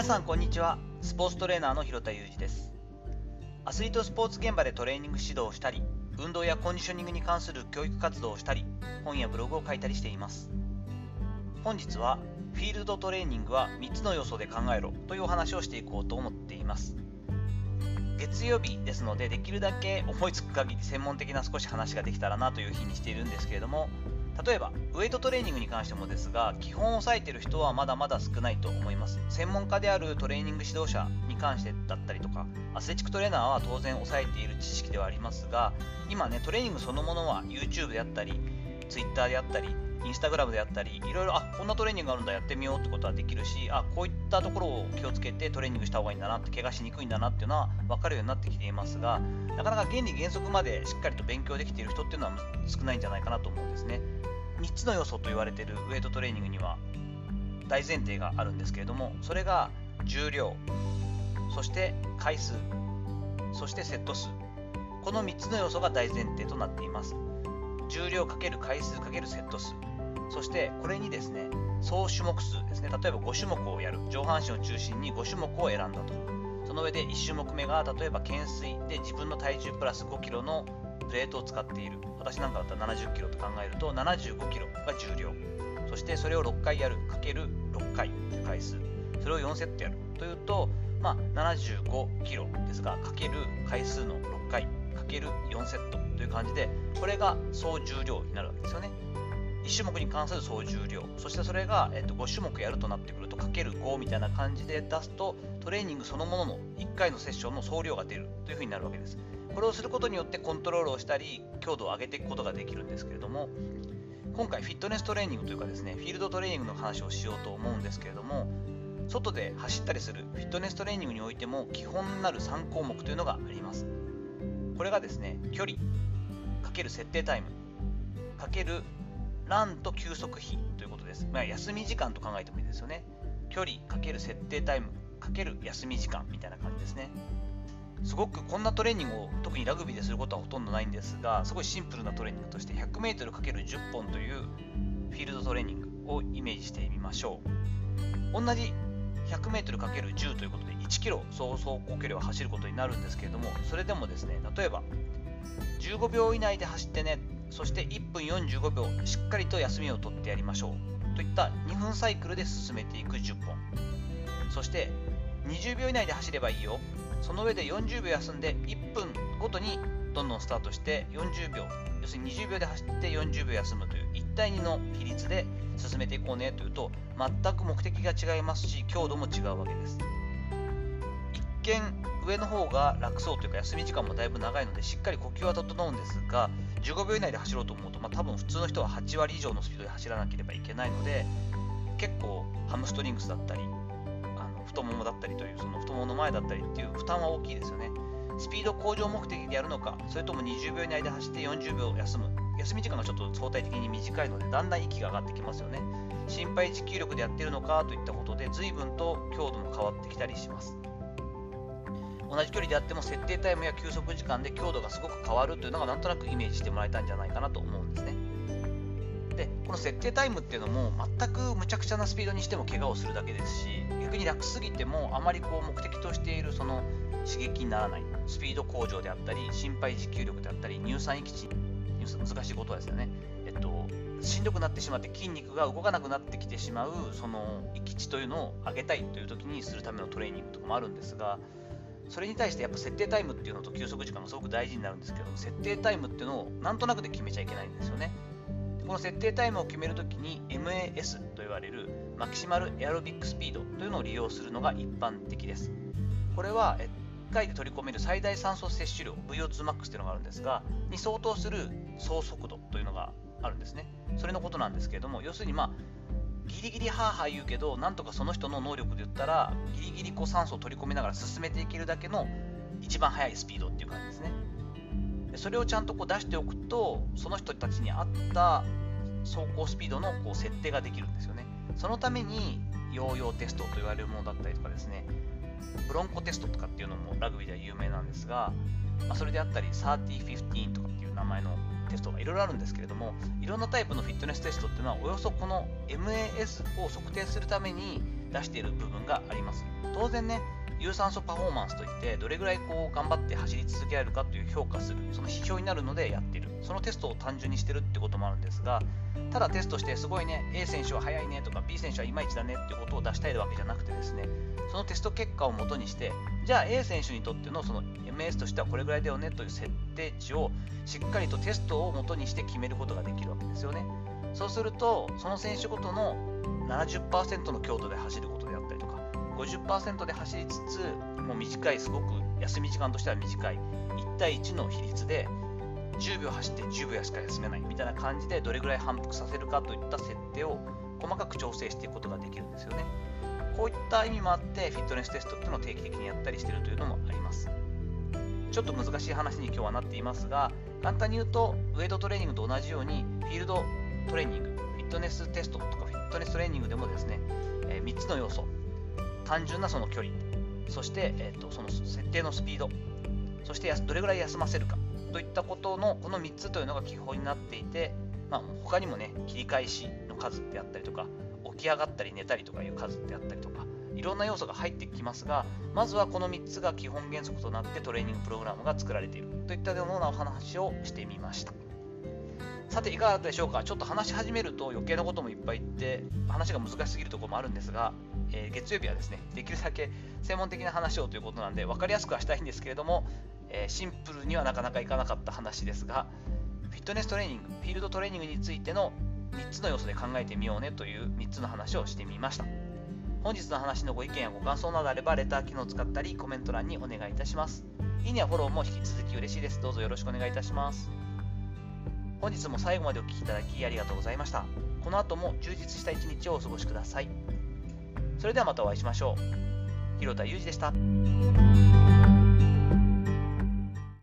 皆さんこんにちは。スポーツトレーナーの広田裕二です。アスリートスポーツ現場でトレーニング指導をしたり運動やコンディショニングに関する教育活動をしたり本やブログを書いたりしています。本日はフィールドトレーニングは3つの要素で考えろというお話をしていこうと思っています。月曜日ですのでできるだけ思いつく限り専門的な少し話ができたらなという日にしているんですけれども例えばウエイトトレーニングに関してもですが基本を押さえてる人はまだまだ少ないと思います。専門家であるトレーニング指導者に関してだったりとかアスレチックトレーナーは当然押さえている知識ではありますが今ねトレーニングそのものは YouTube であったり Twitter であったりインスタグラムであったり、いろいろ、あこんなトレーニングがあるんだ、やってみようってことはできるし、あこういったところを気をつけてトレーニングした方がいいんだなって、怪我しにくいんだなっていうのは分かるようになってきていますが、なかなか原理原則までしっかりと勉強できている人っていうのは少ないんじゃないかなと思うんですね。3つの要素と言われているウェイトトレーニングには大前提があるんですけれどもそれが重量そして回数そしてセット数。この3つの要素が大前提となっています。重量かける回数かけるセット数。そしてこれにですね総種目数ですね。例えば5種目をやる。上半身を中心に5種目を選んだと。その上で1種目目が例えば懸垂で自分の体重プラス5 k g のプレートを使っている。私なんかだったら70キロと考えると75キロが重量。そしてそれを6回やる。かける6回という回数。それを4セットやる。というと、まあ、75キロですがかける回数の6回。かける4セットという感じでこれが総重量になるわけですよね。1種目に関する総重量。そしてそれが、えっと、5種目やるとなってくるとかける5みたいな感じで出すとトレーニングそのものの1回のセッションの総量が出るというふうになるわけです。これをすることによってコントロールをしたり強度を上げていくことができるんですけれども今回フィットネストレーニングというかですねフィールドトレーニングの話をしようと思うんですけれども外で走ったりするフィットネストレーニングにおいても基本になる3項目というのがあります。これがですね距離かける設定タイムかけるランと休息費ということです、まあ、休み時間と考えてもいいですよね。距離かける設定タイムかける休み時間みたいな感じですね。すごくこんなトレーニングを特にラグビーですることはほとんどないんですがすごいシンプルなトレーニングとして 100m×10 本というフィールドトレーニングをイメージしてみましょう。同じ 100m×10 ということで 1km 総走行距離を走ることになるんですけれどもそれでもですね例えば15秒以内で走ってねそして1分45秒しっかりと休みを取ってやりましょう。といった2分サイクルで進めていく10本。そして20秒以内で走ればいいよ。その上で40秒休んで1分ごとにどんどんスタートして40秒。要するに20秒で走って40秒休むという1対2の比率で進めていこうねというと全く目的が違いますし強度も違うわけです。見上の方が楽そうというか休み時間もだいぶ長いのでしっかり呼吸は整うんですが15秒以内で走ろうと思うと、まあ、多分普通の人は8割以上のスピードで走らなければいけないので結構ハムストリングスだったりあの太ももだったりというその太ももの前だったりっていう負担は大きいですよね。スピード向上目的でやるのかそれとも20秒以内で走って40秒休む。休み時間がちょっと相対的に短いのでだんだん息が上がってきますよね。心肺持久力でやってるのかといったことで随分と強度も変わってきたりします。同じ距離であっても設定タイムや休息時間で強度がすごく変わるというのがなんとなくイメージしてもらえたんじゃないかなと思うんですね。でこの設定タイムっていうのも全くむちゃくちゃなスピードにしても怪我をするだけですし逆に楽すぎてもあまりこう目的としているその刺激にならない。スピード向上であったり心肺持久力であったり乳酸域値難しいことですよね。えっとしんどくなってしまって筋肉が動かなくなってきてしまうその域値というのを上げたいという時にするためのトレーニングとかもあるんですがそれに対してやっぱ設定タイムっていうのと休息時間がすごく大事になるんですけど設定タイムっていうのをなんとなくで決めちゃいけないんですよねこの設定タイムを決めるときに MAS と言われるマキシマルエアロビックスピードというのを利用するのが一般的です。これは1回で取り込める最大酸素摂取量 VO2max というのがあるんですが、に相当する総速度というのがあるんですね。それのことなんですけれども、要するにまあ、ギリギリハーハー言うけど、なんとかその人の能力で言ったら、ギリギリこう酸素を取り込みながら進めていけるだけの一番速いスピードっていう感じですねで。それをちゃんとこう出しておくと、その人たちに合った走行スピードのこう設定ができるんですよね。そのためにヨーヨーテストと言われるものだったりとかですね、ブロンコテストとかっていうのもラグビーでは有名なんですが、まあ、それであったり3015とかっていう名前のテストがいろいろあるんですけれども、いろんなタイプのフィットネステストっていうのは、およそこの MAS を測定するために出している部分があります。当然ね有酸素パフォーマンスといってどれぐらいこう頑張って走り続けられるかという評価するその指標になるのでやっている。そのテストを単純にしてるってこともあるんですがただテストしてすごいね A 選手は速いねとか B 選手はいまいちだねっていうことを出したいわけじゃなくてですねそのテスト結果をもとにしてじゃあ A 選手にとってのその MS としてはこれぐらいだよねという設定値をしっかりとテストをもとにして決めることができるわけですよね。そうするとその選手ごとの70%の強度で走ること50%で走りつつもう短いすごく休み時間としては短い。1対1の比率で10秒走って10秒しか休めないみたいな感じでどれぐらい反復させるかといった設定を細かく調整していくことができるんですよね。こういった意味もあってフィットネステストっていうのを定期的にやったりしてるというのもあります。ちょっと難しい話に今日はなっていますが簡単に言うとウェイトトレーニングと同じようにフィールドトレーニングフィットネステストとかフィットネストレーニングでもですね、3つの要素単純なその距離。そして、えーと、その設定のスピード。そしてどれぐらい休ませるか。といったことのこの3つというのが基本になっていて、まあ、他にもね切り返しの数であったりとか起き上がったり寝たりとかいう数であったりとかいろんな要素が入ってきますがまずはこの3つが基本原則となってトレーニングプログラムが作られている。といったようなお話をしてみました。さていかがだったでしょうか。ちょっと話し始めると余計なこともいっぱい言って話が難しすぎるところもあるんですが、えー、月曜日はですねできるだけ専門的な話をということなんで分かりやすくはしたいんですけれども、えー、シンプルにはなかなかいかなかった話ですがフィットネストレーニングフィールドトレーニングについての3つの要素で考えてみようねという3つの話をしてみました。本日の話のご意見やご感想などあればレター機能を使ったりコメント欄にお願いいたします。いいねやフォローも引き続き嬉しいです。どうぞよろしくお願いいたします。本日も最後までお聴きいただきありがとうございました。この後も充実した一日をお過ごしください。それではまたお会いしましょう。広田裕二でした。